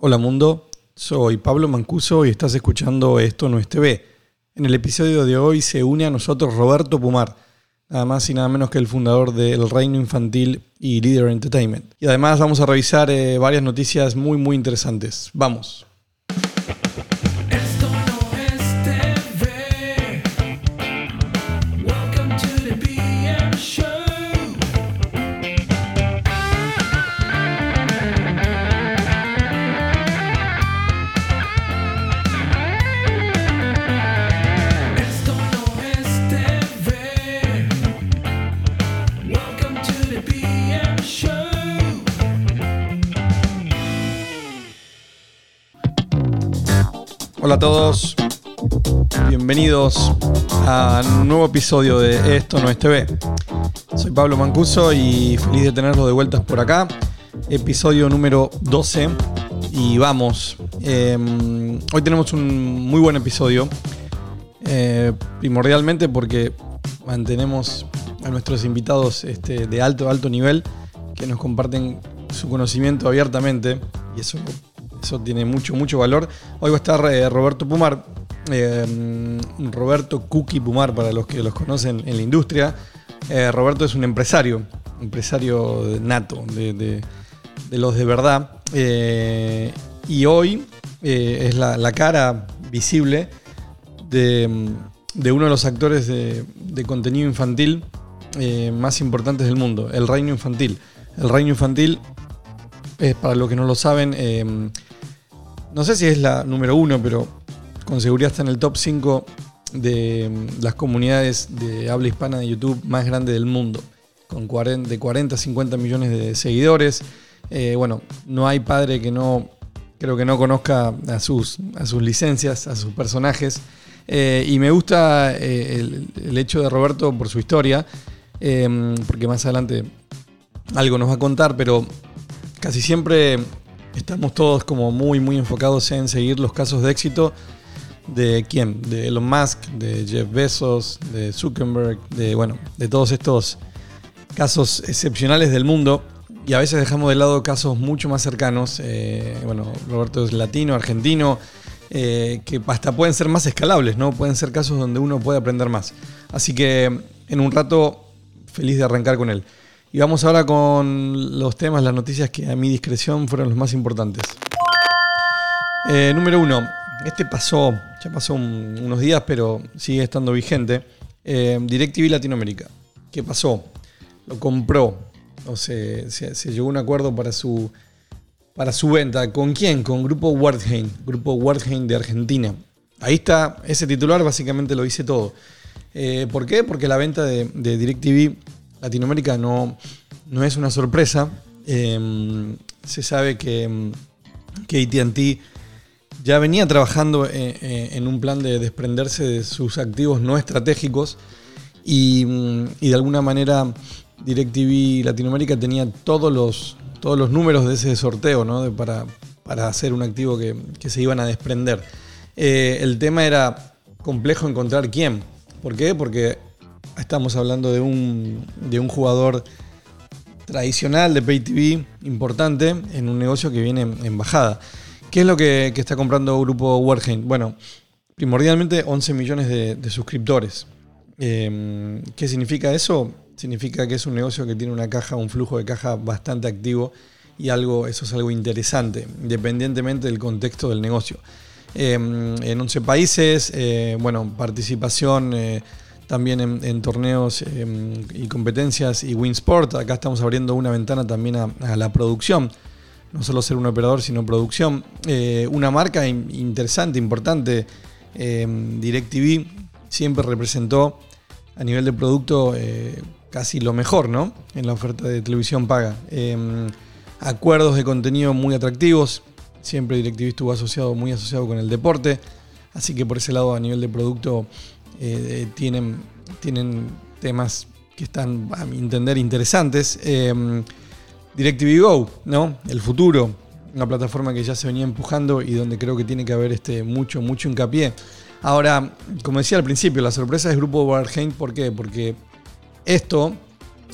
Hola mundo, soy Pablo Mancuso y estás escuchando Esto no es TV. En el episodio de hoy se une a nosotros Roberto Pumar, nada más y nada menos que el fundador del Reino Infantil y Leader Entertainment. Y además vamos a revisar eh, varias noticias muy muy interesantes. Vamos. Hola a todos, bienvenidos a un nuevo episodio de Esto no es TV. Soy Pablo Mancuso y feliz de tenerlos de vueltas por acá. Episodio número 12 y vamos. Eh, hoy tenemos un muy buen episodio, eh, primordialmente porque mantenemos a nuestros invitados este, de alto, alto nivel que nos comparten su conocimiento abiertamente y eso, eso tiene mucho, mucho valor. Hoy va a estar eh, Roberto Pumar, eh, Roberto Cookie Pumar para los que los conocen en la industria. Eh, Roberto es un empresario, empresario nato, de, de- los de verdad. Y hoy es la, la cara visible de, de uno de los actores de, contenido infantil más importantes del mundo, el Reino Infantil. El Reino Infantil es, para los que no lo saben, no sé si es la número uno, pero con seguridad está en el top 5 de mm, las comunidades de habla hispana de YouTube más grande del mundo, con 40, de 40 a 50 millones de seguidores. Eh, bueno, no hay padre que no, creo que no conozca a sus, a sus licencias, a sus personajes. Eh, y me gusta eh, el, hecho de Roberto por su historia, porque más adelante algo nos va a contar, pero casi siempre estamos todos como muy, muy enfocados en seguir los casos de éxito de quién, de Elon Musk, de Jeff Bezos, de Zuckerberg, de bueno, de todos estos casos excepcionales del mundo y a veces dejamos de lado casos mucho más cercanos. eh, bueno, Roberto es latino, argentino, eh, que hasta pueden ser más escalables, ¿no? Pueden ser casos donde uno puede aprender más. Así que en un rato, feliz de arrancar con él. Y vamos ahora con los temas, las noticias que a mi discreción fueron los más importantes. Eh, número uno, este pasó, ya pasó un- unos días, pero sigue estando vigente. Eh, DirecTV Latinoamérica. ¿Qué pasó? Lo compró, o se- se llegó a un acuerdo para su, para su venta. ¿Con quién? Con Grupo Wertheim, Grupo Wertheim de Argentina. Ahí está, ese titular básicamente lo dice todo. Eh, ¿Por qué? Porque la venta de, de DirecTV Latinoamérica no, no es una sorpresa. Eh, se sabe que, mm, que ATT ya venía trabajando eh, eh, en un plan de desprenderse de sus activos no estratégicos y, mm, y de alguna manera DirecTV Latinoamérica tenía todos los, todos los números de ese sorteo ¿no? Para, para hacer un activo que, que se iban a desprender. Eh, el tema era complejo encontrar quién. ¿Por qué? Porque estamos hablando de un, de un jugador tradicional de Pay TV importante en un negocio que viene en, bajada. ¿Qué es lo que, está comprando Grupo Wertheim? Bueno, primordialmente 11 millones de, suscriptores. Eh, ¿Qué significa eso? Significa que es un negocio que tiene una caja, un flujo de caja bastante activo y algo, eso es algo interesante, independientemente del contexto del negocio. Eh, en 11 países, eh, bueno, participación eh, también en, torneos eh, y competencias y Winsport. Acá estamos abriendo una ventana también a, la producción. No solo ser un operador, sino producción. Eh, una marca in- interesante, importante, eh, DirecTV, siempre representó a nivel de producto eh, casi lo mejor, ¿no? En la oferta de televisión paga. Eh, acuerdos de contenido muy atractivos. Siempre DirecTV estuvo asociado, muy asociado con el deporte. Así que por ese lado, a nivel de producto, eh, tienen, tienen temas que están, a mi entender, interesantes. Eh, DirecTV Go, ¿no? El futuro. Una plataforma que ya se venía empujando y donde creo que tiene que haber este, mucho, mucho hincapié. Ahora, como decía al principio, la sorpresa es Grupo Warheim. ¿Por qué? Porque esto,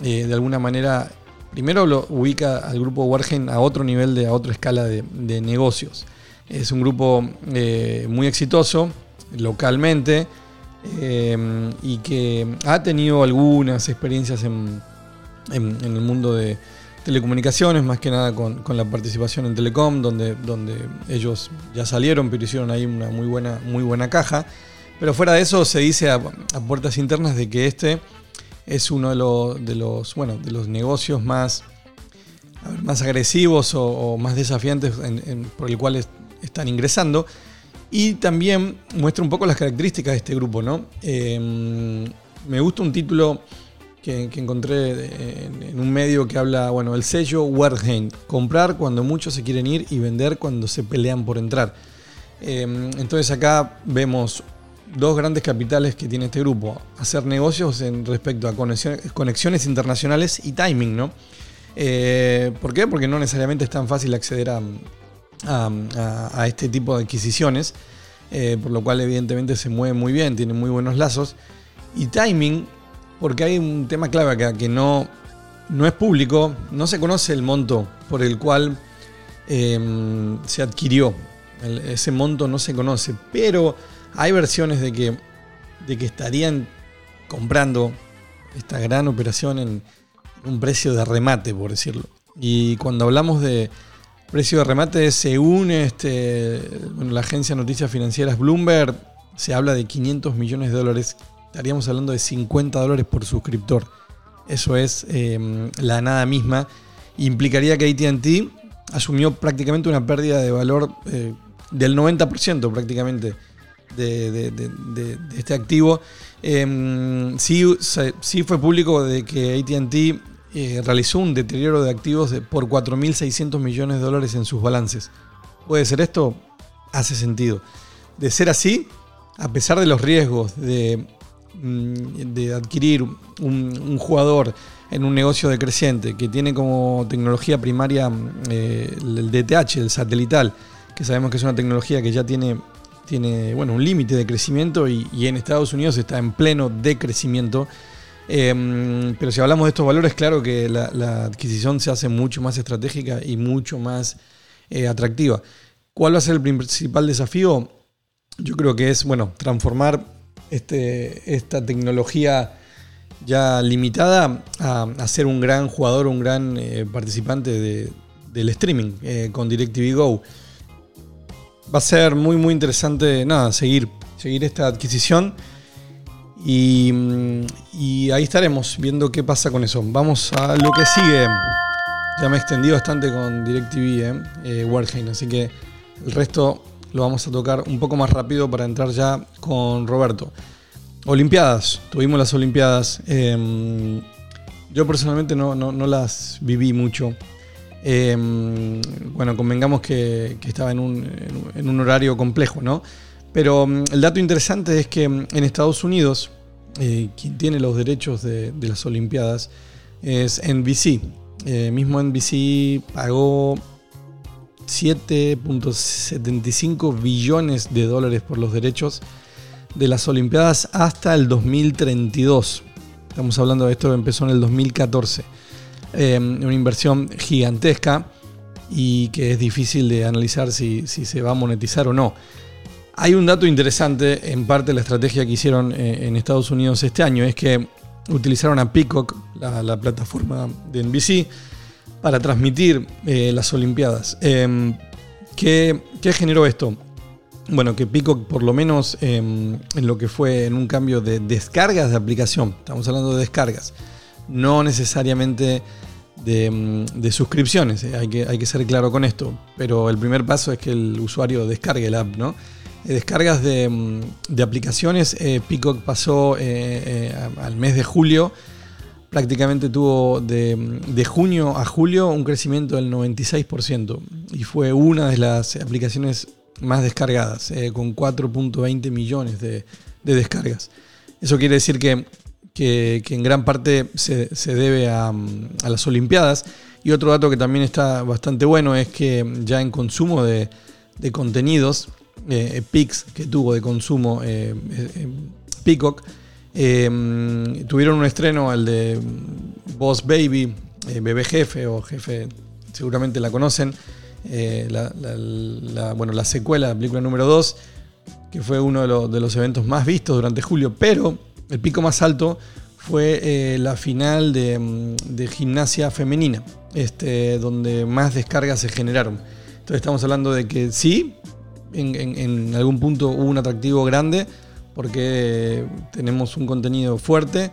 eh, de alguna manera, primero lo ubica al grupo Wargen a otro nivel, de, a otra escala de, negocios. Es un grupo eh, muy exitoso localmente eh, y que ha tenido algunas experiencias en, el mundo de telecomunicaciones, más que nada con, la participación en Telecom, donde, ellos ya salieron, pero hicieron ahí una muy buena, muy buena caja. Pero fuera de eso se dice a, puertas internas de que este es uno de los, bueno, de los negocios más, más agresivos o, más desafiantes por el cual es- están ingresando. Y también muestra un poco las características de este grupo, ¿no? Eh, me gusta un título que, encontré de- en, un medio que habla, bueno, el sello Wertheim, comprar cuando muchos se quieren ir y vender cuando se pelean por entrar. Eh, entonces acá vemos dos grandes capitales que tiene este grupo, hacer negocios en respecto a conexiones, conexiones internacionales y timing, ¿no? Eh, ¿Por qué? Porque no necesariamente es tan fácil acceder a, a- este tipo de adquisiciones, eh, por lo cual evidentemente se mueve muy bien, tiene muy buenos lazos. Y timing, porque hay un tema clave acá que no, no es público, no se conoce el monto por el cual eh, se adquirió. Ese monto no se conoce, pero hay versiones de que, de que estarían comprando esta gran operación en un precio de remate, por decirlo. Y cuando hablamos de precio de remate, según este, bueno, la agencia de noticias financieras Bloomberg, se habla de 500 millones de dólares. Estaríamos hablando de 50 dólares por suscriptor. Eso es eh, la nada misma. Implicaría que ATT asumió prácticamente una pérdida de valor eh, del 90% prácticamente de, este activo. Eh, sí, sí fue público de que ATT eh, realizó un deterioro de activos por 4.600 millones de dólares en sus balances. ¿Puede ser esto? Hace sentido. De ser así, a pesar de los riesgos de, mm, adquirir un, jugador en un negocio decreciente que tiene como tecnología primaria mm, eh, el DTH, el satelital, que sabemos que es una tecnología que ya tiene, tiene bueno, un límite de crecimiento y en Estados Unidos está en pleno decrecimiento. Eh, pero si hablamos de estos valores, claro que la, la adquisición se hace mucho más estratégica y mucho más eh, atractiva. ¿Cuál va a ser el principal desafío? Yo creo que es, bueno, transformar este, esta tecnología ya limitada a, a ser un gran jugador, un gran eh, participante de- del streaming eh, con DirecTV Go. Va a ser muy, muy interesante, nada, seguir, seguir esta adquisición. Y, mm, y ahí estaremos viendo qué pasa con eso. Vamos a lo que sigue. Ya me extendí bastante con DirecTV, eh, eh, Warheim, así que el resto lo vamos a tocar un poco más rápido para entrar ya con Roberto. Olimpiadas, tuvimos las Olimpiadas. eh, yo personalmente no, no- no las viví mucho. Eh, bueno, convengamos que, que estaba en un- en un horario complejo, ¿no? Pero mm, el dato interesante es que mm, en Estados Unidos, eh, quien tiene los derechos de, las Olimpiadas es NBC. Eh, mismo NBC pagó 7.75 billones de dólares por los derechos de las Olimpiadas hasta el 2032. Estamos hablando de esto que empezó en el 2014. Eh, una inversión gigantesca y que es difícil de analizar si se va a monetizar o no. Hay un dato interesante en parte de la estrategia que hicieron eh, en Estados Unidos este año, es que utilizaron a Peacock, la, la plataforma de NBC, para transmitir eh, las Olimpiadas. Eh, ¿qué, generó esto? Bueno, que Peacock, por lo menos eh, en lo que fue en un cambio de descargas de aplicación, estamos hablando de descargas, no necesariamente de, mm, de suscripciones, eh, hay, que, hay que ser claro con esto, pero el primer paso es que el usuario descargue la app, ¿no? Eh, Descargas de, mm, de aplicaciones, eh, Peacock pasó eh, eh, al mes de julio, prácticamente tuvo de, de junio a julio un crecimiento del 96% y fue una de las aplicaciones más descargadas, con 4.20 millones de, de descargas. Eso quiere decir que, que- que en gran parte se, se debe a, mm, a las Olimpiadas. Y otro dato que también está bastante bueno es que ya en consumo de, de contenidos, eh, PIX que tuvo de consumo eh, eh, Peacock, eh, tuvieron un estreno, el de Boss Baby, Bebé Jefe o Jefe, seguramente la conocen. la, bueno, la secuela, la película número 2, que fue uno de, los- eventos más vistos durante julio, pero el pico más alto fue la final de, mm, de gimnasia femenina, este, donde más descargas se generaron. Entonces estamos hablando de que sí, en, en- en algún punto hubo un atractivo grande, porque tenemos un contenido fuerte,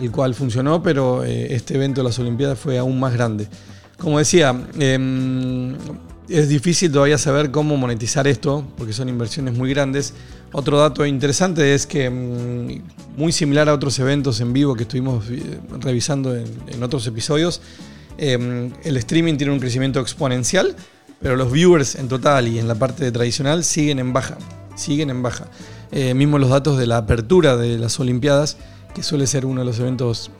el cual funcionó, pero eh, este evento de las Olimpiadas fue aún más grande. Como decía, em, es difícil todavía saber cómo monetizar esto, porque son inversiones muy grandes. Otro dato interesante es que, mm, muy similar a otros eventos en vivo que estuvimos eh, revisando en, en otros episodios, em, el streaming tiene un crecimiento exponencial, pero los viewers en total y en la parte tradicional siguen en baja. Siguen en baja. Eh, mismo los datos de la apertura de las Olimpiadas, que suele ser uno de los eventos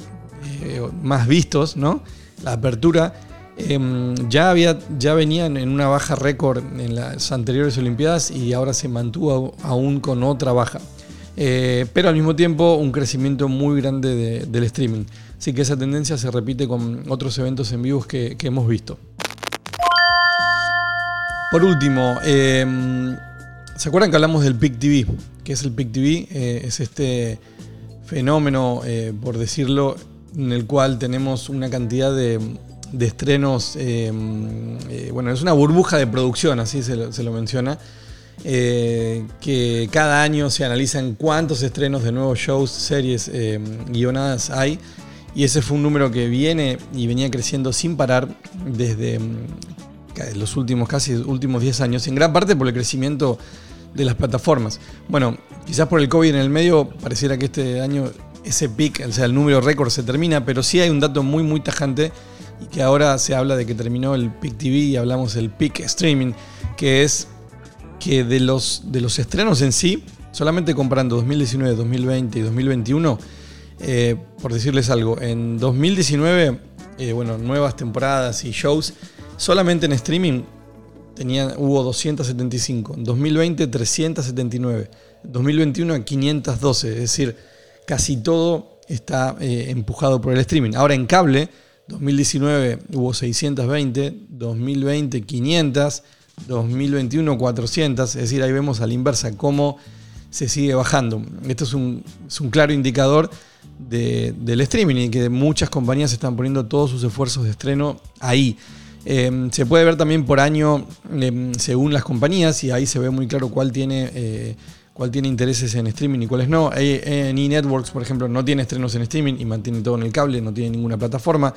eh, más vistos, ¿no? La apertura em, ya, había, ya venían en una baja récord en las anteriores Olimpiadas y ahora se mantuvo aún con otra baja. Eh, pero al mismo tiempo un crecimiento muy grande de- del streaming. Así que esa tendencia se repite con otros eventos en vivos que, que hemos visto. Por último, em, ¿se acuerdan que hablamos del PIC TV? ¿Qué es el PIC TV? Eh, es este fenómeno, eh, por decirlo, en el cual tenemos una cantidad de, estrenos, eh, eh, bueno, es una burbuja de producción, así se lo, menciona, que cada año se analizan cuántos estrenos de nuevos shows, series, eh, guionadas hay, y ese fue un número que viene y venía creciendo sin parar desde los últimos, casi últimos 10 años, en gran parte por el crecimiento de las plataformas. Bueno, quizás por el COVID en el medio pareciera que este año ese pic, o sea, el número récord se termina, pero sí hay un dato muy, muy tajante y que ahora se habla de que terminó el pic TV y hablamos del pic streaming, que es que de los, de los estrenos en sí, solamente comparando 2019, 2020 y 2021, eh, por decirles algo, en 2019, eh, bueno, nuevas temporadas y shows, solamente en streaming tenían, hubo 275, en 2020 379, en 2021 512, es decir, casi todo está eh, empujado por el streaming. Ahora en cable, 2019 hubo 620, 2020 500, 2021 400, es decir, ahí vemos a la inversa cómo se sigue bajando. Esto es un, es un claro indicador de- del streaming y que muchas compañías están poniendo todos sus esfuerzos de estreno ahí. Eh, se puede ver también por año eh, según las compañías y ahí se ve muy claro cuál tiene, eh, cuál tiene intereses en streaming y cuáles no. Eh, En eNetworks, por ejemplo, no tiene estrenos en streaming y mantiene todo en el cable, no tiene ninguna plataforma.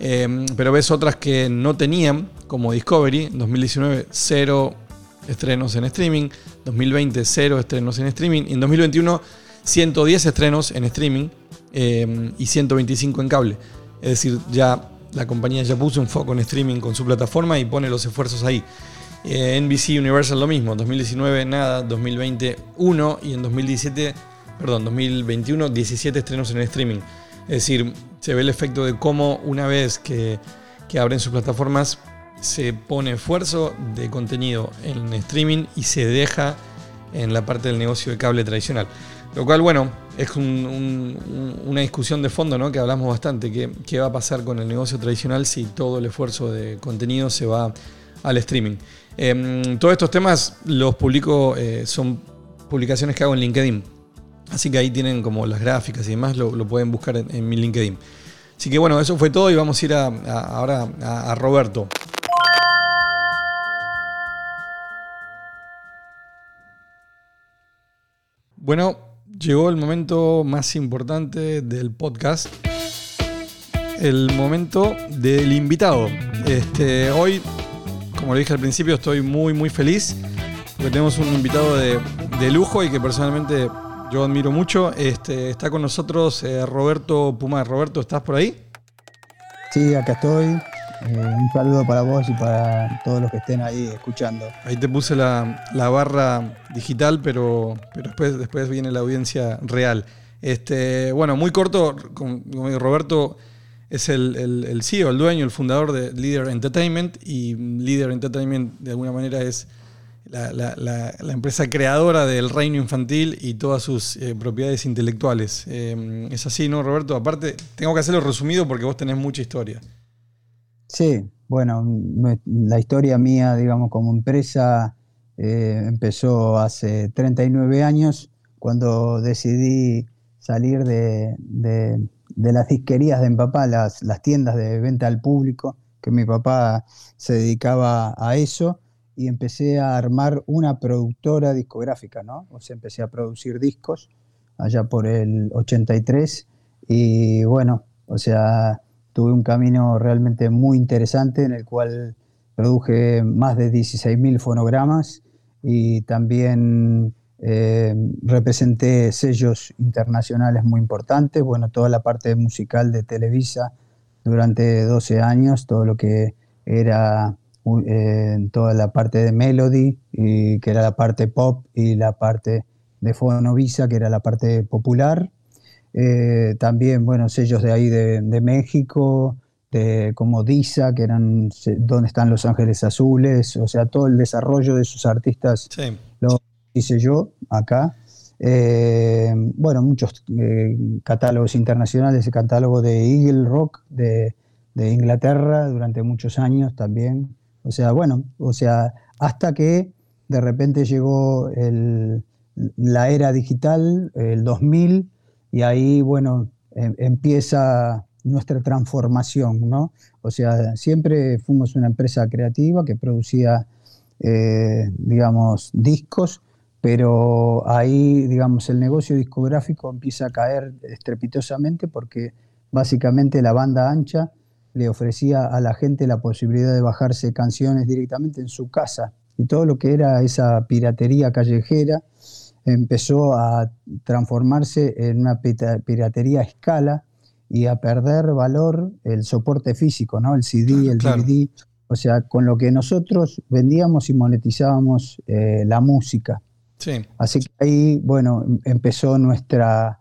Eh, pero ves otras que no tenían, como Discovery, en 2019 cero estrenos en streaming, 2020 cero estrenos en streaming, y en 2021 110 estrenos en streaming y 125 en cable. Es decir, ya la compañía ya puso un foco en streaming con su plataforma y pone los esfuerzos ahí. Eh, NBC Universal lo mismo, 2019 nada, 2020 1 y en 2017, perdón, 2021 17 estrenos en streaming. Es decir, se ve el efecto de cómo una vez que, que abren sus plataformas se pone esfuerzo de contenido en streaming y se deja en la parte del negocio de cable tradicional. Lo cual, bueno, es un- un- un- una discusión de fondo, ¿no? Que hablamos bastante. ¿Qué, ¿Qué va a pasar con el negocio tradicional si todo el esfuerzo de contenido se va al streaming? Em, todos estos temas los publico, eh, son publicaciones que hago en LinkedIn. Así que ahí tienen como las gráficas y demás, lo, lo pueden buscar en, mi LinkedIn. Así que bueno, eso fue todo y vamos a ir ahora a- a Roberto. Bueno, llegó el momento más importante del podcast. El momento del invitado. Este, hoy, como lo dije al principio, estoy muy muy feliz porque tenemos un invitado de, lujo y que personalmente yo admiro mucho. Este, está con nosotros eh, Roberto Pumar. Roberto, ¿estás por ahí? Sí, acá estoy. Eh, un saludo para vos y para todos los que estén ahí escuchando. Ahí te puse la, barra digital, pero, pero después, después viene la audiencia real. Este, bueno, muy corto, como digo, Roberto es el, el- CEO, el dueño, el fundador de Leader Entertainment y Leader Entertainment de alguna manera es la- la empresa creadora del reino infantil y todas sus eh, propiedades intelectuales. Eh, es así, ¿no, Roberto? Aparte, tengo que hacerlo resumido porque vos tenés mucha historia. Sí, bueno, la historia mía, digamos, como empresa eh, empezó hace 39 años cuando decidí salir de, de- las disquerías de mi papá, las, las tiendas de venta al público, que mi papá se dedicaba a eso, y empecé a armar una productora discográfica, ¿no? O sea, empecé a producir discos allá por el 83 y bueno, o sea, tuve un camino realmente muy interesante en el cual produje más de 16.000 fonogramas y también eh, representé sellos internacionales muy importantes, bueno, toda la parte musical de Televisa durante 12 años, todo lo que era eh, toda la parte de Melody, y, que era la parte pop, y la parte de Fonovisa, que era la parte popular. Eh, también, bueno, sellos de ahí de, de México, de, como Disa, que eran donde están Los Ángeles Azules, o sea, todo el desarrollo de esos artistas Sí. lo hice yo acá. Eh, bueno, muchos eh, catálogos internacionales, el catálogo de Eagle Rock de, de Inglaterra durante muchos años también. O sea, bueno, o sea, hasta que de repente llegó el- la era digital, el 2000, y ahí, bueno, em- empieza nuestra transformación, ¿no? O sea, siempre fuimos una empresa creativa que producía eh, digamos, discos, pero ahí, digamos, el negocio discográfico empieza a caer estrepitosamente porque básicamente la banda ancha le ofrecía a la gente la posibilidad de bajarse canciones directamente en su casa y todo lo que era esa piratería callejera empezó a transformarse en una piratería a escala y a perder valor el soporte físico, ¿no? El CD, el Claro. DVD, o sea, con lo que nosotros vendíamos y monetizábamos eh, la música. Sí. Así que ahí, bueno, em- empezó nuestra,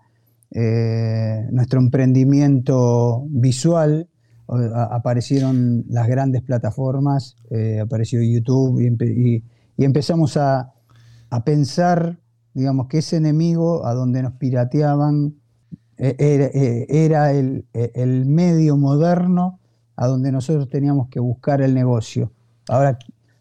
eh, nuestro emprendimiento visual. Aparecieron las grandes plataformas, eh, apareció YouTube y, empe- y- y empezamos a, a pensar, digamos, que ese enemigo a donde nos pirateaban eh, era, eh, era el, eh, el medio moderno a donde nosotros teníamos que buscar el negocio. Ahora,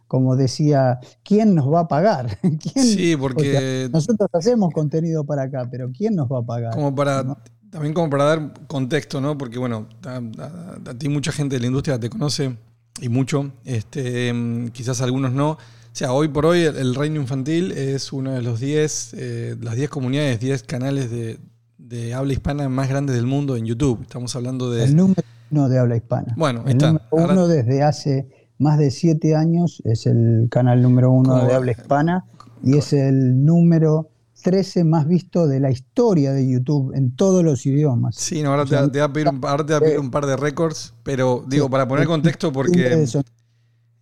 como decía, ¿quién nos va a pagar? ¿Quién? Sí, O porque sea, nosotros hacemos contenido para acá, pero ¿quién nos va a pagar? como para ¿no? también como para dar contexto, ¿no? Porque bueno, a, a- a ti mucha gente de la industria te conoce y mucho, este, mm, quizás algunos no. O sea, hoy por hoy el, el Reino Infantil es uno de los 10, eh, las 10 comunidades, 10 canales de, de habla hispana más grandes del mundo en YouTube. Estamos hablando de... El número uno de habla hispana. Bueno, el está. número Ahora- uno desde hace más de siete años es el canal número uno de habla hispana y es el número 13 más visto de la historia de YouTube en todos los idiomas. Sí, no, ahora O te, sea, te va a pedir un, ahora te va a pedir un par de récords, pero digo, para poner contexto, porque...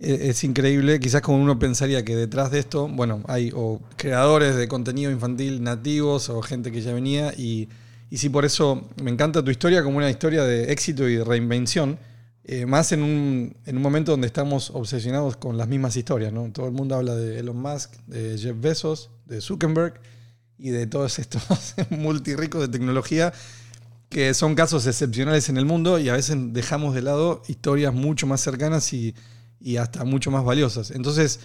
Eh, Es increíble, quizás como uno pensaría que detrás de esto, bueno, hay o creadores de contenido infantil nativos o gente que ya venía y, y sí, por eso me encanta tu historia como una historia de éxito y reinvención, eh, más en un, en un momento donde estamos obsesionados con las mismas historias, ¿no? Todo el mundo habla de Elon Musk, de Jeff Bezos, de Zuckerberg y de todos estos multirricos de tecnología que son casos excepcionales en el mundo y a veces dejamos de lado historias mucho más cercanas y, y hasta mucho más valiosas. Entonces,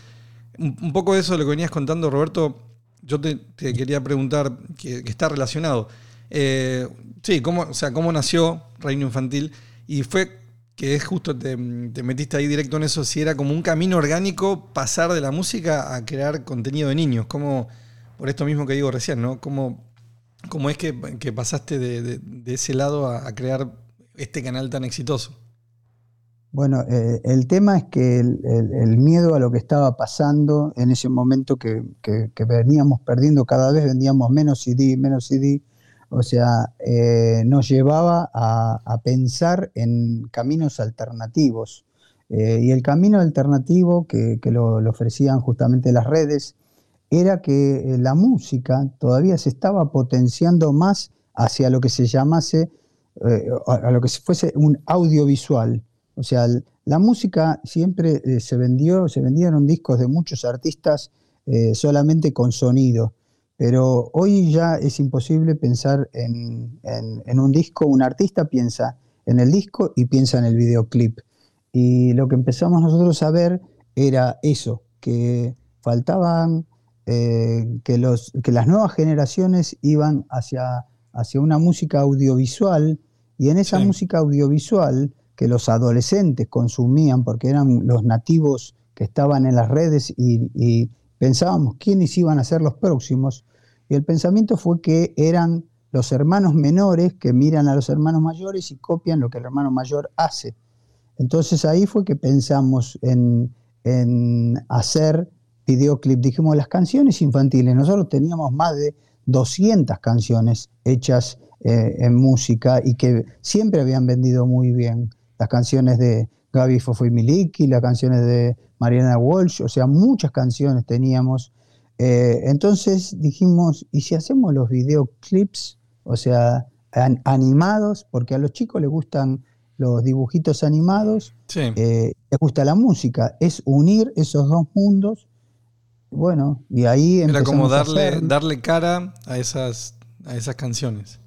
un, poco de eso de lo que venías contando, Roberto, yo te, quería preguntar, que, está relacionado. Eh, sí, ¿cómo, o sea, ¿cómo nació Reino Infantil? Y fue que es justo, te, te metiste ahí directo en eso, si era como un camino orgánico pasar de la música a crear contenido de niños, como por esto mismo que digo recién, ¿no? ¿Cómo, cómo es que, pasaste de, ese lado a crear este canal tan exitoso? Bueno, eh, el tema es que el, miedo a lo que estaba pasando en ese momento que, veníamos perdiendo, cada vez vendíamos menos CD, menos CD, o sea, eh, nos llevaba a, pensar en caminos alternativos. Eh, y el camino alternativo que, lo, ofrecían justamente las redes era que la música todavía se estaba potenciando más hacia lo que se llamase, a, a lo que se fuese un audiovisual. O sea, la música siempre eh, se vendió, se vendieron discos de muchos artistas eh, solamente con sonido, pero hoy ya es imposible pensar en, en- en un disco, un artista piensa en el disco y piensa en el videoclip. Y lo que empezamos nosotros a ver era eso, que faltaban, eh, que, los, que las nuevas generaciones iban hacia, hacia una música audiovisual y en esa Sí. música audiovisual que los adolescentes consumían porque eran los nativos que estaban en las redes y, pensábamos quiénes iban a ser los próximos. Y el pensamiento fue que eran los hermanos menores que miran a los hermanos mayores y copian lo que el hermano mayor hace. Entonces ahí fue que pensamos en, en hacer videoclip. Dijimos las canciones infantiles. Nosotros teníamos más de 200 canciones hechas eh, en música y que siempre habían vendido muy bien. Las canciones de Gaby Fofo y Miliki, las canciones de Mariana Walsh, o sea, muchas canciones teníamos. Eh, entonces dijimos, ¿y si hacemos los videoclips, o sea, an- animados? Porque a los chicos les gustan los dibujitos animados, Sí. eh, les gusta la música, es unir esos dos mundos. Bueno, y ahí Era como a darle, darle cara a esas, a esas canciones.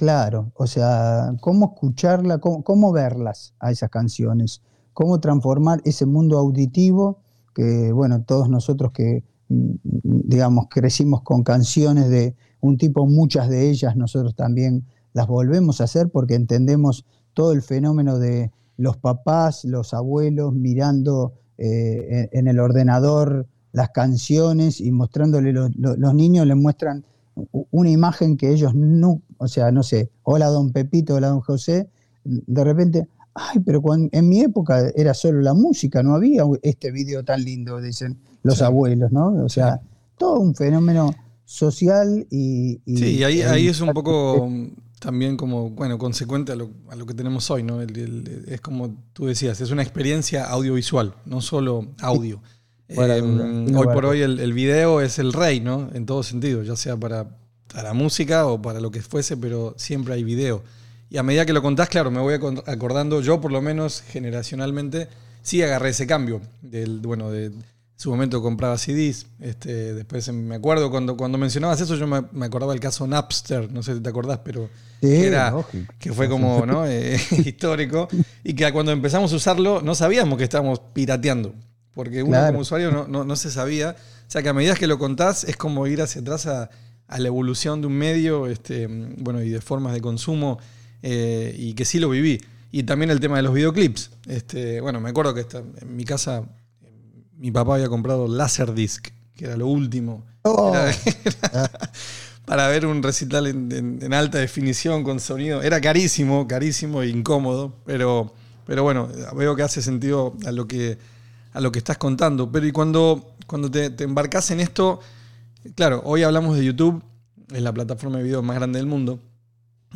Claro, o sea, cómo escucharla, cómo, cómo verlas a esas canciones, cómo transformar ese mundo auditivo que, bueno, todos nosotros que, mm, digamos, crecimos con canciones de un tipo, muchas de ellas nosotros también las volvemos a hacer porque entendemos todo el fenómeno de los papás, los abuelos mirando eh, en, el ordenador las canciones y mostrándole, los, niños les muestran una imagen que ellos no, o sea, no sé, hola don Pepito, hola don José, de repente, ay, pero cuan- en mi época era solo la música, no había este video tan lindo, dicen los Sí. abuelos, ¿no? O sea, todo un fenómeno social y... y- Sí, y ahí, ahí es un poco también como, bueno, consecuente a lo, a lo que tenemos hoy, ¿no? El- el- es como tú decías, es una experiencia audiovisual, no solo audio. Fuera Eh, sin hoy por hoy el, el video es el rey, ¿no? En todo sentido, ya sea para, para música o para lo que fuese, pero siempre hay video. Y a medida que lo contás, claro, me voy acordando, yo por lo menos generacionalmente, sí agarré ese cambio. Del, bueno, de su momento compraba CDs. Este, después me acuerdo cuando, cuando mencionabas eso, yo me, me acordaba el caso Napster, no sé si te acordás, pero Sí, que, era, lógico. que fue como ¿no? Eh, histórico. Y que cuando empezamos a usarlo, no sabíamos que estábamos pirateando. Porque uno Claro. como usuario no, no, no se sabía. O sea que a medida que lo contás, es como ir hacia atrás a, a la evolución de un medio este, bueno, y de formas de consumo, eh, y que sí lo viví. Y también el tema de los videoclips. Este, bueno, me acuerdo que esta- en mi casa mi papá había comprado Laserdisc, que era lo último. Oh. Era- era para ver un recital en, en- en alta definición con sonido. Era carísimo, carísimo e incómodo, pero, pero bueno, veo que hace sentido a lo que, a lo que estás contando. Pero y cuando, cuando te, te embarcas en esto, claro, hoy hablamos de YouTube, es la plataforma de video más grande del mundo,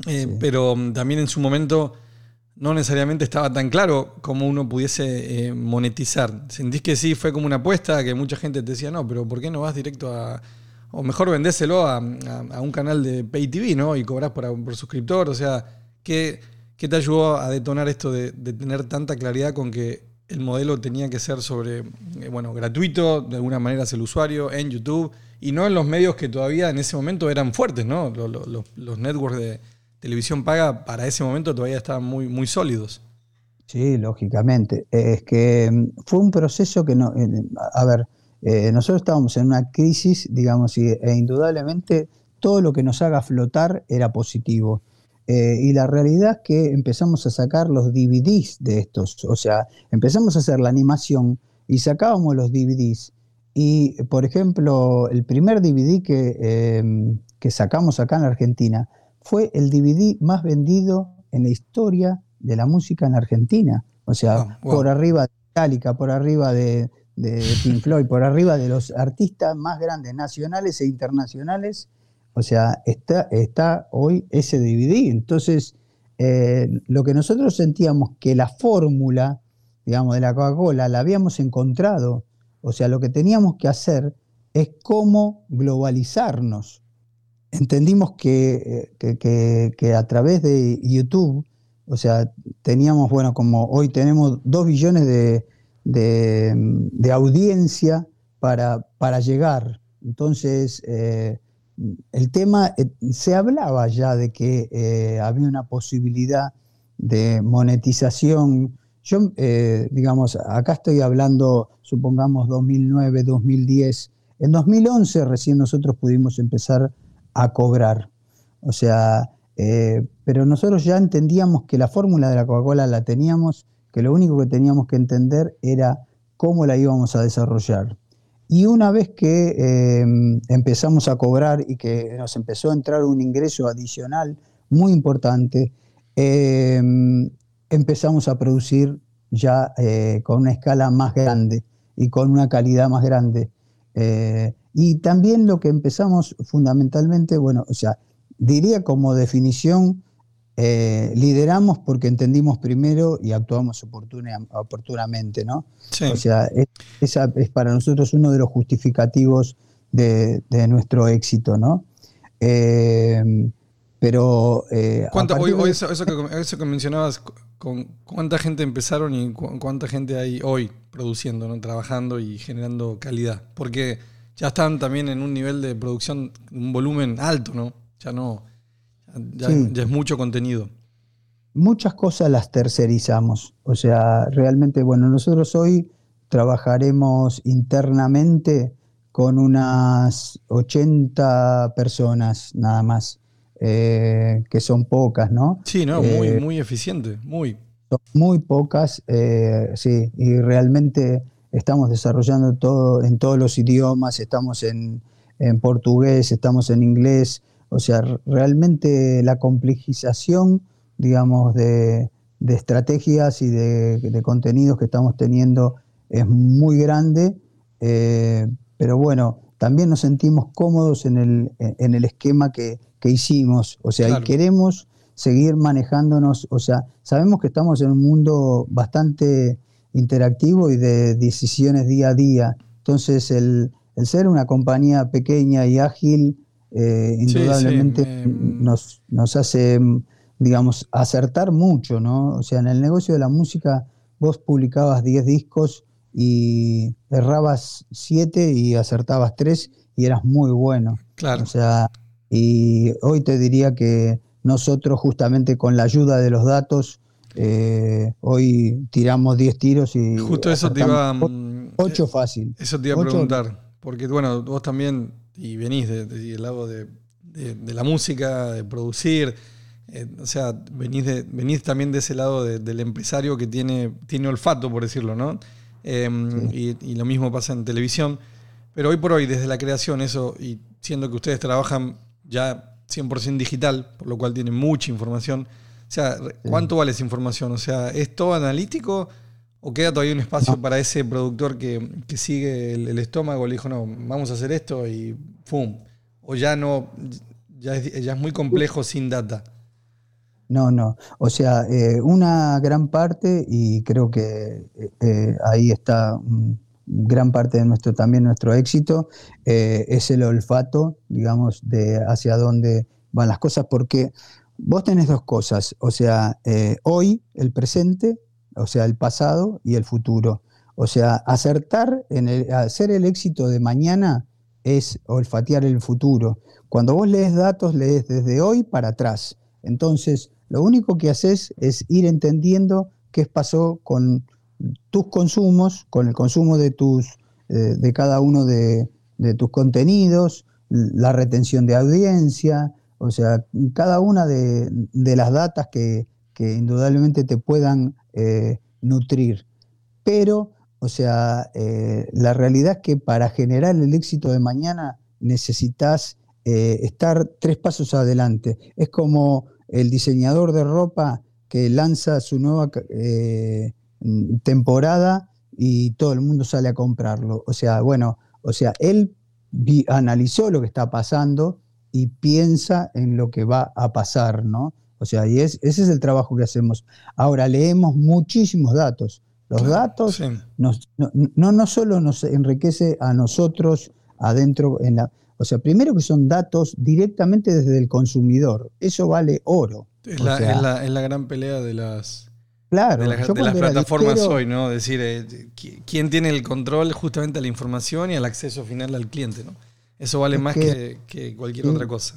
eh, Sí. pero mm, también en su momento no necesariamente estaba tan claro cómo uno pudiese eh, monetizar. ¿Sentís que sí fue como una apuesta, que mucha gente te decía, no, pero ¿por qué no vas directo a... O mejor vendéselo a, a- a un canal de Pay TV, ¿no? Y cobrás por, por suscriptor. O sea, ¿qué, qué te ayudó a detonar esto de, de tener tanta claridad con que el modelo tenía que ser sobre, eh, bueno, gratuito, de alguna manera hacia el usuario, en YouTube, y no en los medios que todavía en ese momento eran fuertes, ¿no? Los, los- los- networks de televisión paga para ese momento todavía estaban muy, muy sólidos. Sí, lógicamente. Es que mm, fue un proceso que no. eh, A ver, eh, nosotros estábamos en una crisis, digamos, y, e indudablemente todo lo que nos haga flotar era positivo. Eh, y la realidad es que empezamos a sacar los DVDs de estos. O sea, empezamos a hacer la animación y sacábamos los DVDs. Y, por ejemplo, el primer DVD que, eh, que sacamos acá en la Argentina fue el DVD más vendido en la historia de la música en Argentina. O sea, Ah, wow. por arriba de Metallica, por arriba de, de Pink Floyd, por arriba de los artistas más grandes nacionales e internacionales. O sea, está, está hoy ese DVD. Entonces, eh, lo que nosotros sentíamos que la fórmula, digamos, de la Coca-Cola la habíamos encontrado. O sea, lo que teníamos que hacer es cómo globalizarnos. Entendimos que, que- que- que a través de YouTube, o sea, teníamos, bueno, como hoy tenemos dos billones de, de, de audiencia para, para llegar. Entonces, eh, el tema, eh, se hablaba ya de que eh, había una posibilidad de monetización yo, eh, digamos, acá estoy hablando, supongamos, 2009, 2010. En 2011 recién nosotros pudimos empezar a cobrar. O sea, pero nosotros ya entendíamos que la fórmula de la Coca-Cola la teníamos, que lo único que teníamos que entender era cómo la íbamos a desarrollar. Y una vez que eh, empezamos a cobrar y que nos empezó a entrar un ingreso adicional muy importante, eh, empezamos a producir ya eh, con una escala más grande y con una calidad más grande. Eh, y también lo que empezamos fundamentalmente, bueno, o sea, diría como definición, eh, lideramos porque entendimos primero y actuamos oportuna- oportunamente, ¿no? Sí. O sea, es, esa es para nosotros uno de los justificativos de, de nuestro éxito, ¿no? Eh, pero eh, a ¿Cuánta- hoy, eso, eso que, eso que mencionabas, con cuánta gente empezaron y cu- cuánta gente hay hoy produciendo, ¿no? trabajando y generando calidad. Porque ya están también en un nivel de producción, un volumen alto, ¿no? Ya no, ya, Sí. ya es mucho contenido. muchas cosas las tercerizamos. O sea, realmente, bueno, nosotros hoy trabajaremos internamente con unas 80 personas nada más, eh, que son pocas, ¿no? Sí, no, muy, Eh, muy eficiente, muy. Son muy pocas, eh, sí, y realmente estamos desarrollando todo en todos los idiomas, estamos en, en portugués, estamos en inglés, o sea, realmente la complejización, digamos, de, de estrategias y de, de contenidos que estamos teniendo es muy grande, eh, pero bueno, también nos sentimos cómodos en el, en el esquema que, que hicimos, o sea, Claro. y queremos seguir manejándonos, o sea, sabemos que estamos en un mundo bastante interactivo y de decisiones día a día, entonces el, el ser una compañía pequeña y ágil, eh, Sí, sí, indudablemente me- nos, nos hace, digamos, acertar mucho, ¿no? O sea, en el negocio de la música vos publicabas 10 discos y errabas 7 y acertabas 3 y eras muy bueno. Claro. O sea, y hoy te diría que nosotros justamente con la ayuda de los datos, eh, hoy tiramos 10 tiros y Justo eso te iba. acertamos mm, 8 fácil. Eso te iba a preguntar, porque bueno, vos también, y venís de- de- del lado de, de- de la música, de producir, eh, o sea, venís, de- venís también de ese lado de- del empresario que tiene, tiene olfato, por decirlo, ¿no? Eh, y, y lo mismo pasa en televisión, pero hoy por hoy, desde la creación, eso, y siendo que ustedes trabajan ya 100% digital, por lo cual tienen mucha información, o sea, ¿cuánto vale esa información? O sea, ¿es todo analítico? ¿O queda todavía un espacio para ese productor que, que sigue el, el estómago? Le dijo, no, vamos a hacer esto y ¡pum! O ya no, ya es, ya es muy complejo sin data. No, no. O sea, eh, una gran parte, y creo que eh, ahí está gran parte de nuestro también nuestro éxito, eh, es el olfato, digamos, de hacia dónde van las cosas, porque vos tenés dos cosas, o sea, hoy, el presente, o sea, el pasado y el futuro. O sea, acertar en el, hacer el éxito de mañana es olfatear el futuro. Cuando vos lees datos, lees desde hoy para atrás. Entonces, lo único que haces es ir entendiendo qué pasó con tus consumos, con el consumo de, tus, eh, de cada uno de, de tus contenidos, la retención de audiencia, o sea, cada una de, las datas que, que indudablemente te puedan eh, nutrir. Pero, o sea, eh, la realidad es que para generar el éxito de mañana necesitas eh, estar tres pasos adelante. Es como el diseñador de ropa que lanza su nueva temporada y todo el mundo sale a comprarlo. O sea, bueno, o sea, él analizó lo que está pasando y piensa en lo que va a pasar, ¿no? O sea, y es, ese es el trabajo que hacemos. Ahora, leemos muchísimos datos. Los datos Sí. nos- no, no, no solo nos enriquece a nosotros adentro, en la, o sea, primero que son datos directamente desde el consumidor. Eso vale oro. Es la, sea, es la- es la gran pelea de las, Claro, de, las plataformas hoy, ¿no? Decir, eh, qui- quién tiene el control justamente a la información y al acceso final al cliente, ¿no? Eso vale más que- que, que cualquier sí. otra cosa.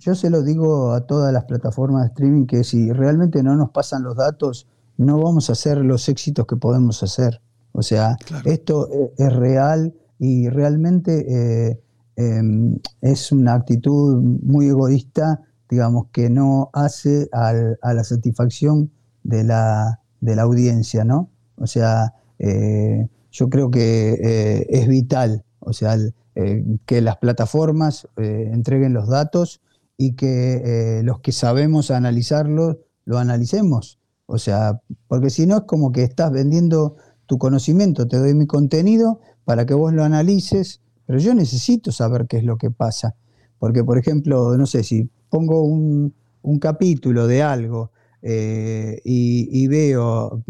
Yo se lo digo a todas las plataformas de streaming que si realmente no nos pasan los datos, no vamos a hacer los éxitos que podemos hacer. O sea, Claro. esto e- es real y realmente eh, em, es una actitud muy egoísta, digamos, que no hace al- a la satisfacción de la, de la audiencia, ¿no? O sea, eh, yo creo que eh, es vital, o sea, el- eh, que las plataformas eh, entreguen los datos y que eh, los que sabemos analizarlo, lo analicemos. O sea, porque si no es como que estás vendiendo tu conocimiento, te doy mi contenido para que vos lo analices, pero yo necesito saber qué es lo que pasa. Porque, por ejemplo, no sé, si pongo un, un capítulo de algo eh, y, veo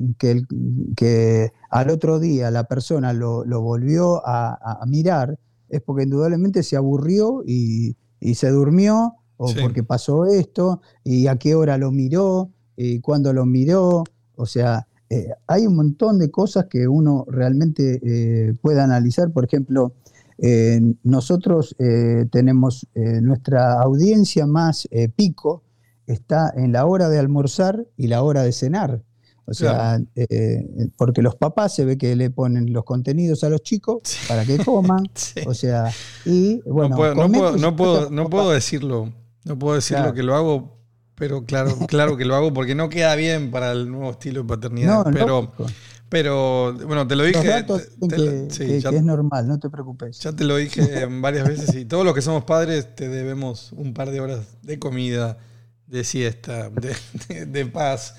que, al otro día la persona lo, lo volvió a, a- a mirar, es porque indudablemente se aburrió y, y se durmió, o Sí. porque pasó esto, y a qué hora lo miró, y cuándo lo miró. O sea, eh, hay un montón de cosas que uno realmente eh, puede analizar. Por ejemplo, eh, nosotros eh, tenemos nuestra audiencia más pico está en la hora de almorzar y la hora de cenar. O sea, eh, porque los papás se ve que le ponen los contenidos a los chicos para que coman. Sí. O sea, y bueno, no puedo, no puedo, no puedo, no decirlo. No puedo decirlo Claro. que lo hago, pero claro, claro que lo hago porque no queda bien para el nuevo estilo de paternidad. No, pero, lógico. pero bueno, te lo dije. Los datos te- te dicen lo- que, sí, que- ya, que es normal, no te preocupes. ya te lo dije varias veces y todos los que somos padres te debemos un par de horas de comida, de siesta, de, de- de paz.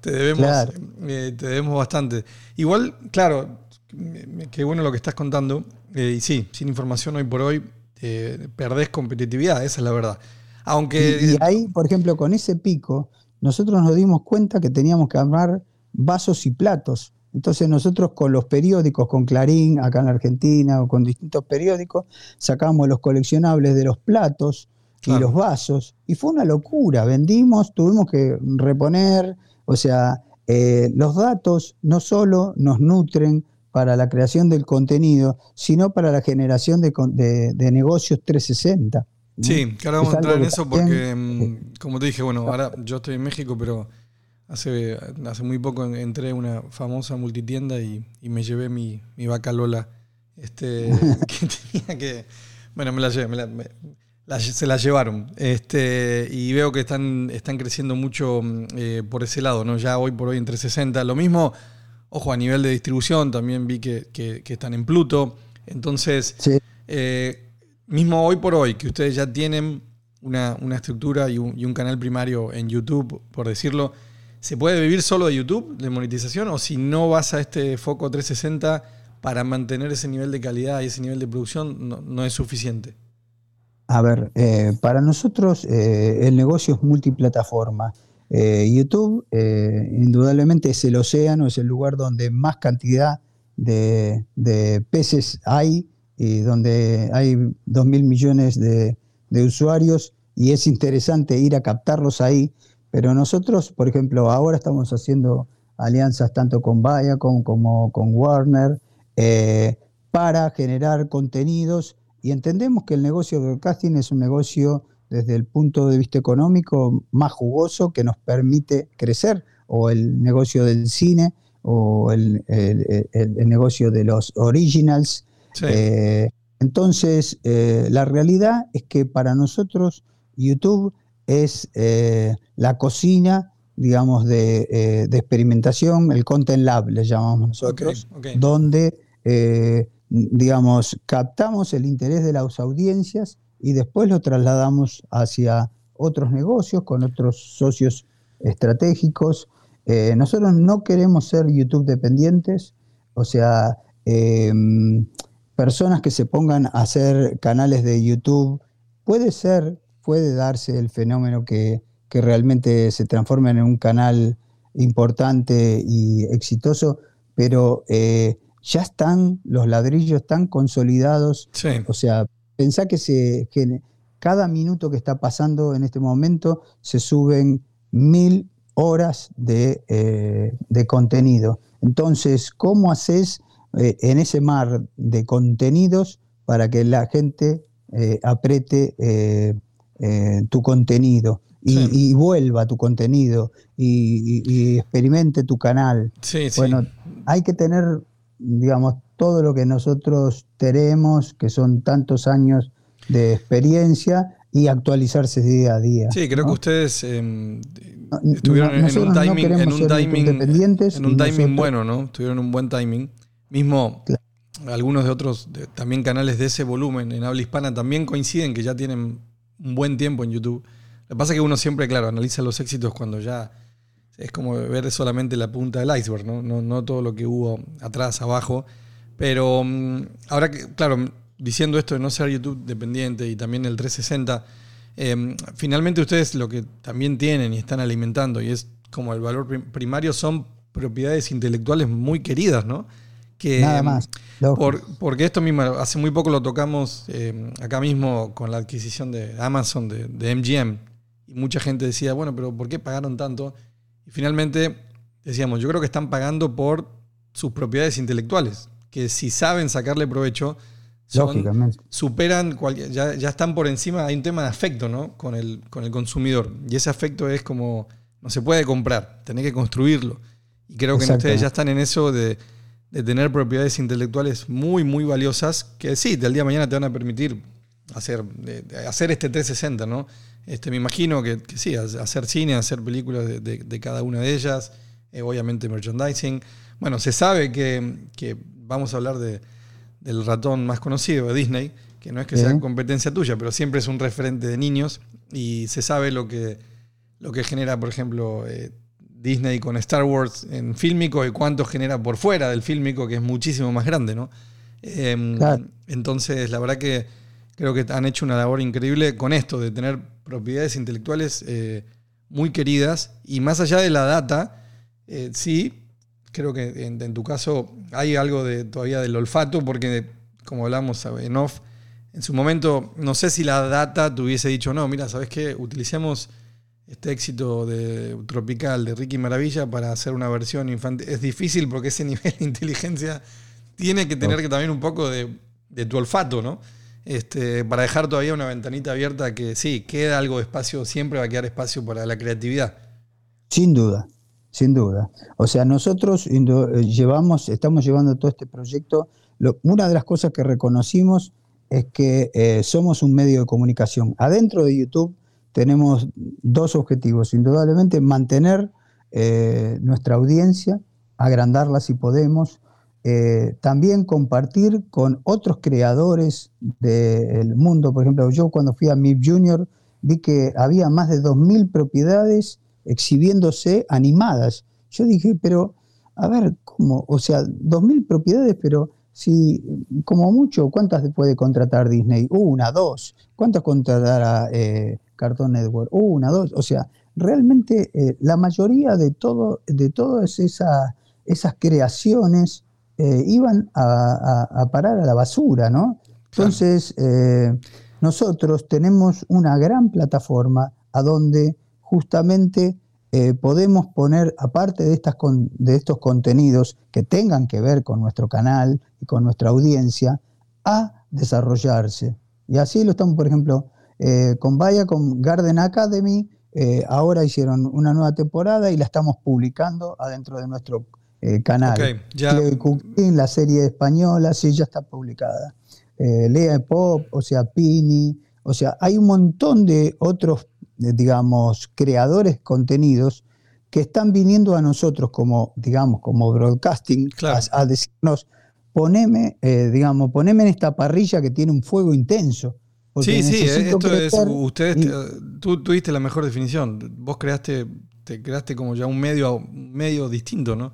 Te debemos, Claro. eh, te debemos bastante. Igual, claro, qué bueno lo que estás contando. eh, y sí, sin información hoy por hoy eh, perdés competitividad, esa es la verdad. Aunque. Y, y ahí, por ejemplo, con ese pico, nosotros nos dimos cuenta que teníamos que armar vasos y platos. Entonces nosotros con los periódicos, con Clarín, acá en la Argentina, o con distintos periódicos, sacamos los coleccionables de los platos Claro. y los vasos. Y fue una locura. Vendimos, tuvimos que reponer. O sea, eh, los datos no solo nos nutren para la creación del contenido, sino para la generación de- de negocios 360. Sí, que ahora vamos a entrar en eso porque, mm, como te dije, bueno, ahora yo estoy en México, pero hace, hace muy poco en- entré a una famosa multitienda y, y me llevé mi, mi vaca Lola, este, que tenía que, bueno, me la llevé, me la- me- la- se la llevaron, este, y veo que están, están creciendo mucho mm, eh, por ese lado, ¿no? Ya hoy por hoy en 360, lo mismo, ojo, a nivel de distribución también vi que, que- que están en Pluto, entonces... Sí. Eh, mismo hoy por hoy, que ustedes ya tienen una, una estructura y un, canal primario en YouTube, por decirlo, ¿se puede vivir solo de YouTube, de monetización? ¿O si no vas a este foco 360 para mantener ese nivel de calidad y ese nivel de producción, no, no es suficiente? A ver, eh, para nosotros eh, el negocio es multiplataforma. Eh, YouTube indudablemente es el océano, es el lugar donde más cantidad de, de peces hay y donde hay 2 mil millones de, de usuarios y es interesante ir a captarlos ahí. Pero nosotros, por ejemplo, ahora estamos haciendo alianzas tanto con Viacom como con Warner eh, para generar contenidos y entendemos que el negocio de broadcasting es un negocio desde el punto de vista económico más jugoso que nos permite crecer, o el negocio del cine, o el- el negocio de los originals. Sí, Eh, entonces, eh, la realidad es que para nosotros YouTube es eh, la cocina, digamos, de, de experimentación, el Content Lab, le llamamos nosotros ok, ok. donde, digamos, captamos el interés de las audiencias y después lo trasladamos hacia otros negocios con otros socios estratégicos. Nosotros no queremos ser YouTube dependientes, o sea, eh, personas que se pongan a hacer canales de YouTube, puede ser, puede darse el fenómeno que, que realmente se transformen en un canal importante y exitoso, pero eh, ya están los ladrillos tan consolidados, Sí, o sea, pensá que, se, que cada minuto que está pasando en este momento se suben mil horas de, eh, de contenido. Entonces, ¿cómo haces eh, en ese mar de contenidos para que la gente eh, apriete eh, eh, tu contenido? y, Sí. y vuelva tu contenido y, y- y experimente tu canal. Sí, sí. Bueno, hay que tener, digamos, todo lo que nosotros tenemos, que son tantos años de experiencia, y actualizarse día a día. Sí, creo ¿no? que ustedes eh, estuvieron no, en un no timing, en un timing, independientes en un timing nosotros- bueno, ¿no? Tuvieron un buen timing. Mismo Claro. algunos de otros de- también canales de ese volumen en habla hispana también coinciden que ya tienen un buen tiempo en YouTube. Lo que pasa es que uno siempre, claro, analiza los éxitos cuando ya es como ver solamente la punta del iceberg, ¿no? No, no todo lo que hubo atrás, abajo. Pero mm, ahora que, claro, diciendo esto de no ser YouTube dependiente y también el 360, eh, finalmente ustedes lo que también tienen y están alimentando, y es como el valor prim- primario, son propiedades intelectuales muy queridas, ¿no? Que, Nada más. por- porque esto mismo, hace muy poco lo tocamos eh, acá mismo con la adquisición de Amazon, de, de MGM, y mucha gente decía, bueno, pero ¿por qué pagaron tanto? Y finalmente decíamos, yo creo que están pagando por sus propiedades intelectuales, que si saben sacarle provecho, son- Lógicamente. superan, cualquier- ya, ya están por encima, hay un tema de afecto ¿no? con, el, con el consumidor. Y ese afecto es como, no se puede comprar, tenés que construirlo. Y creo que ustedes ya están en eso de, de tener propiedades intelectuales muy, muy valiosas, que sí, del día de mañana te van a permitir hacer, hacer este 360, ¿no? Este, me imagino que, que sí, hacer cine, hacer películas de, de- de cada una de ellas, eh, obviamente merchandising. Bueno, se sabe que, que vamos a hablar de, del ratón más conocido de Disney, que no es que sea competencia tuya, pero siempre es un referente de niños y se sabe lo que, lo que genera, por ejemplo, eh, Disney con Star Wars en fílmico y cuánto genera por fuera del fílmico, que es muchísimo más grande, ¿no? Em, Claro. Entonces, la verdad que creo que han hecho una labor increíble con esto, de tener propiedades intelectuales eh, muy queridas y más allá de la data, eh, sí, creo que en, en tu caso hay algo de, todavía del olfato, porque como hablamos en off, en su momento, no sé si la data te hubiese dicho, no, mira, ¿sabes qué? Utilicemos este éxito de tropical de Ricky Maravilla para hacer una versión infantil. Es difícil porque ese nivel de inteligencia tiene que tener que también un poco de, de tu olfato, ¿no? Este, para dejar todavía una ventanita abierta que sí, queda algo de espacio, siempre va a quedar espacio para la creatividad. Sin duda, sin duda. O sea, nosotros eh, llevamos, estamos llevando todo este proyecto. Lo- una de las cosas que reconocimos es que eh, somos un medio de comunicación. Adentro de YouTube tenemos dos objetivos. Indudablemente mantener eh, nuestra audiencia, agrandarla si podemos. eh, también compartir con otros creadores del mundo. Por ejemplo, yo cuando fui a MIP Junior vi que había más de 2.000 propiedades exhibiéndose animadas. Yo dije, pero, a ver, ¿cómo? O sea, 2.000 propiedades, pero si, como mucho, ¿cuántas puede contratar Disney? Una, dos. ¿Cuántas contratará eh, Cartoon Network? Una, dos. O sea, realmente eh, la mayoría de, todo, de todas esa- esas creaciones eh, iban a, a- a parar a la basura, ¿no? Entonces, eh, nosotros tenemos una gran plataforma a donde justamente podemos poner, aparte de, estas con- de estos contenidos que tengan que ver con nuestro canal y con nuestra audiencia, a desarrollarse. Y así lo estamos, por ejemplo, eh, con Vaya, con Garden Academy, eh, ahora hicieron una nueva temporada y la estamos publicando adentro de nuestro eh, canal. Ok, ya- Cuquín, la serie española, sí, ya está publicada. Lea Pop, o sea, Pini, o sea, hay un montón de otros, digamos, creadores contenidos que están viniendo a nosotros como, digamos, como broadcasting Claro. a, a decirnos, poneme, eh, digamos, poneme en esta parrilla que tiene un fuego intenso. Porque Sí, sí, necesito esto es, ustedes, y- te- tú tuviste la mejor definición. Vos creaste, te creaste como ya un medio, medio distinto, ¿no?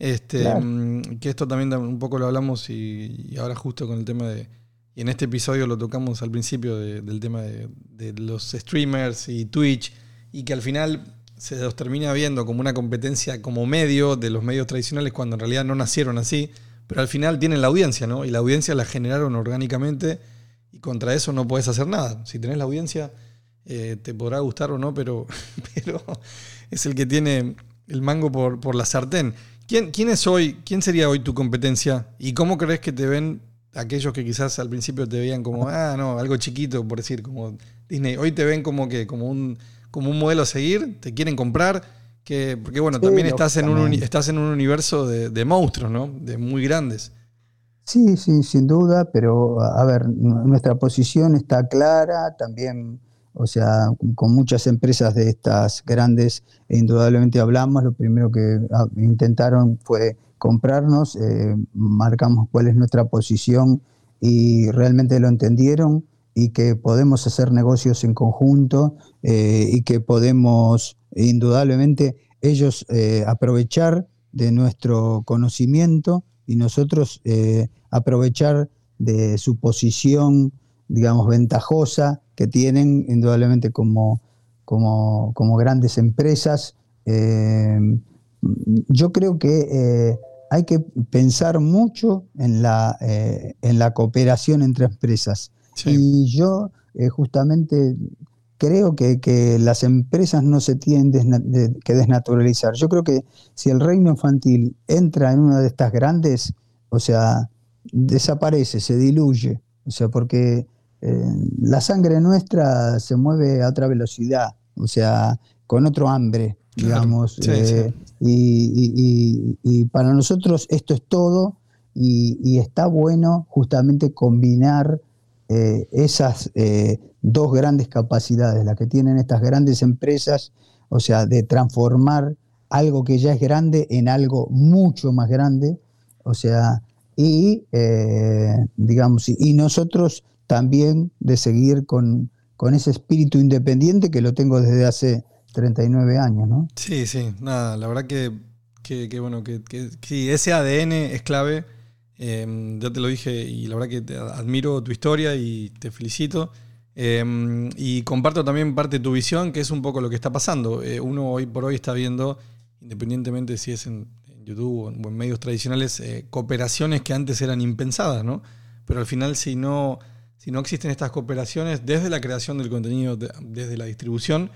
Este, Claro. mm, que esto también un poco lo hablamos y, y ahora justo con el tema de, y en este episodio lo tocamos al principio de- del tema de, de los streamers y Twitch, y que al final se los termina viendo como una competencia como medio de los medios tradicionales cuando en realidad no nacieron así, pero al final tienen la audiencia, ¿no? Y la audiencia la generaron orgánicamente y contra eso no puedes hacer nada. Si tenés la audiencia, eh, te podrá gustar o no, pero, pero es el que tiene el mango por, por la sartén. ¿Quién, ¿Quién es hoy, quién sería hoy tu competencia? ¿Y cómo crees que te ven aquellos que quizás al principio te veían como, ah, no, algo chiquito, por decir, como Disney? Hoy te ven como que, como un, como un modelo a seguir? ¿Te quieren comprar? Que, porque bueno, Sí, también estás en, un, estás en un universo de, de monstruos, ¿no? De muy grandes. Sí, sí, sin duda, pero a ver, nu- nuestra posición está clara, también, o sea, con muchas empresas de estas grandes, e indudablemente hablamos, lo primero que intentaron fue comprarnos, eh, marcamos cuál es nuestra posición y realmente lo entendieron y que podemos hacer negocios en conjunto eh, y que podemos indudablemente ellos eh, aprovechar de nuestro conocimiento y nosotros eh, aprovechar de su posición, digamos, ventajosa que tienen indudablemente como, como, como grandes empresas. Eh, yo creo que eh, hay que pensar mucho en la, eh, en la cooperación entre empresas. Sí. Y yo justamente creo que, que las empresas no se tienen desna- que desnaturalizar. Yo creo que si el reino infantil entra en una de estas grandes, o sea, desaparece, se diluye. O sea, porque eh, la sangre nuestra se mueve a otra velocidad, o sea, con otro hambre, digamos. sí, eh, Y, y- y- y para nosotros esto es todo y, y está bueno justamente combinar eh, esas eh, dos grandes capacidades, las que tienen estas grandes empresas, o sea, de transformar algo que ya es grande en algo mucho más grande, o sea, y eh, digamos, y, nosotros también de seguir con, con ese espíritu independiente que lo tengo desde hace 39 años, ¿no? Sí, sí, nada, la verdad que, que, bueno, que, que- ese ADN es clave. Eh, ya te lo dije y la verdad que te admiro tu historia y te felicito. Eh, y comparto también parte de tu visión, que es un poco lo que está pasando. Eh, uno hoy por hoy está viendo, independientemente si es en, YouTube o en, medios tradicionales, eh, cooperaciones que antes eran impensadas, ¿no? Pero al final, si no, si no existen estas cooperaciones, desde la creación del contenido, de- desde la distribución,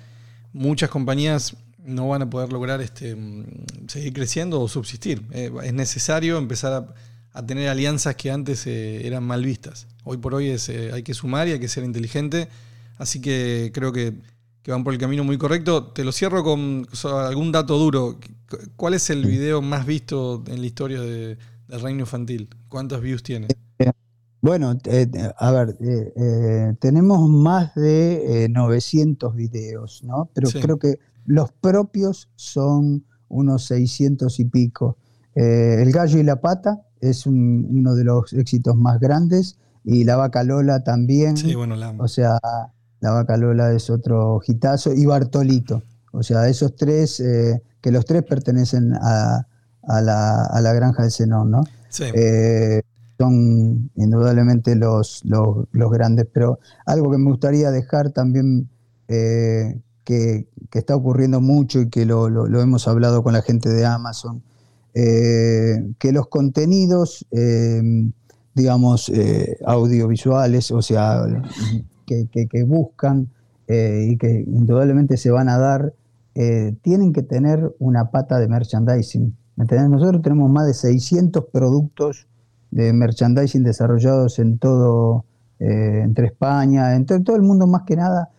muchas compañías no van a poder lograr este, mm, seguir creciendo o subsistir. Eh, es necesario empezar a, tener alianzas que antes eran mal vistas. Hoy por hoy es, eh, hay que sumar y hay que ser inteligente. Así que creo que, que van por el camino muy correcto. Te lo cierro con algún dato duro. Cu- ¿Cuál es el video más visto en la historia de, del Reino Infantil? ¿Cuántos views tiene? Bueno, eh, a ver, eh, eh, tenemos más de eh, 900 videos, ¿no? Pero Sí. creo que los propios son unos 600 y pico. Eh, el gallo y la pata es un- uno de los éxitos más grandes y la vaca Lola también. Sí, bueno, la, O sea, la vaca Lola es otro hitazo y Bartolito. O sea, esos tres, eh, que los tres pertenecen a, a la, a la granja de Zenón, ¿no? sí. Eh, son indudablemente los, los, los grandes, pero algo que me gustaría dejar también, eh, que, que está ocurriendo mucho y que lo, lo- lo hemos hablado con la gente de Amazon, que los contenidos, digamos, eh, audiovisuales, o sea, que, que- buscan eh, y que indudablemente se van a dar, eh, tienen que tener una pata de merchandising. ¿me entendés? Nosotros tenemos más de 600 productos de merchandising desarrollados en todo, entre España, en to- todo el mundo más que nada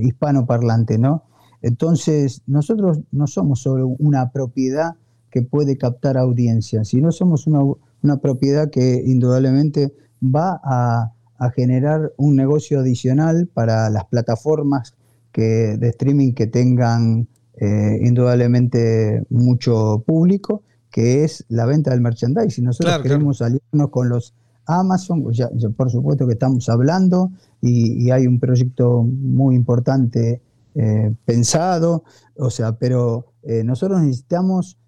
hispanoparlante, ¿no? Entonces, nosotros no somos solo una propiedad que puede captar audiencia, sino somos una, una propiedad que indudablemente va a, a generar un negocio adicional para las plataformas que, de streaming que tengan eh, indudablemente mucho público, que es la venta del merchandising. Nosotros Claro, claro. queremos aliarnos con los Amazon, ya, ya por supuesto que estamos hablando y, y hay un proyecto muy importante eh, pensado, o sea, pero eh, nosotros necesitamos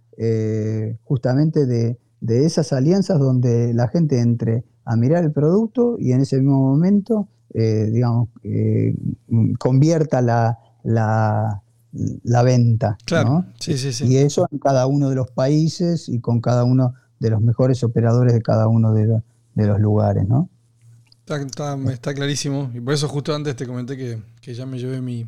justamente de, de esas alianzas donde la gente entre a mirar el producto y en ese mismo momento, eh, digamos, eh, convierta la, la, la venta. Claro, ¿no? sí, sí, sí. Y eso en cada uno de los países y con cada uno de los mejores operadores de cada uno de, los- de los lugares, ¿no? Está, está- está clarísimo. Y por eso justo antes te comenté que, que ya me llevé mi,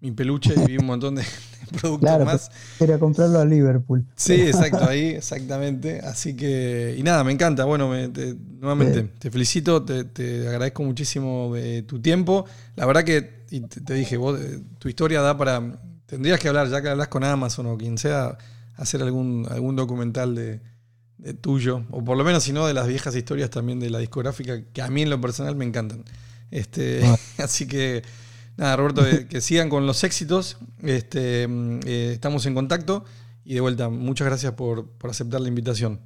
mi peluche y vi un montón de, productos Claro, más. quería comprarlo a Liverpool. Sí, exacto, ahí, exactamente. Así que, y nada, me encanta. Bueno, me- te- nuevamente, Sí. te felicito, te, te agradezco muchísimo de tu tiempo. La verdad que, y te, te dije, vos, eh, tu historia da para. Tendrías que hablar, ya que hablas con Amazon o quien sea, hacer algún, algún documental de, de tuyo, o por lo menos, si no, de las viejas historias también de la discográfica, que a mí en lo personal me encantan. Este, así que, nada, Roberto, eh, que sigan con los éxitos. Este, mm, eh, estamos en contacto. Y de vuelta, muchas gracias por, por aceptar la invitación.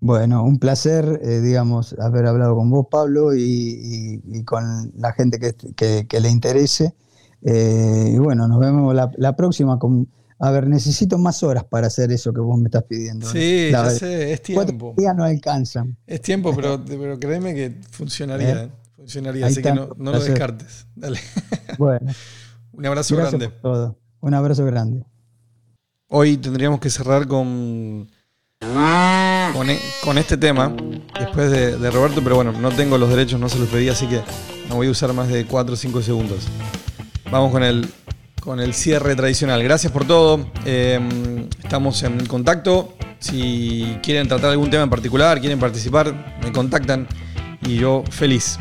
Bueno, un placer, eh, digamos, haber hablado con vos, Pablo, y, y- y con la gente que, que- que le interese. Eh, y bueno, nos vemos la, la próxima. Con, a ver, necesito más horas para hacer eso que vos me estás pidiendo. Sí, ya sé, es Cuatro tiempo. días no alcanzan. Es tiempo, pero, pero créeme que funcionaría. ¿Eh? Funcionaría, Ahí así que no, no lo descartes. Dale. Bueno, Un abrazo gracias grande. por todo. Un abrazo grande. Hoy tendríamos que cerrar con, con, e- con este tema, después de, de Roberto, pero bueno, no tengo los derechos, no se los pedí, así que no voy a usar más de 4 o 5 segundos. Vamos con el, con el cierre tradicional. Gracias por todo. eh, estamos en contacto. Si quieren tratar algún tema en particular, quieren participar, me contactan y yo feliz.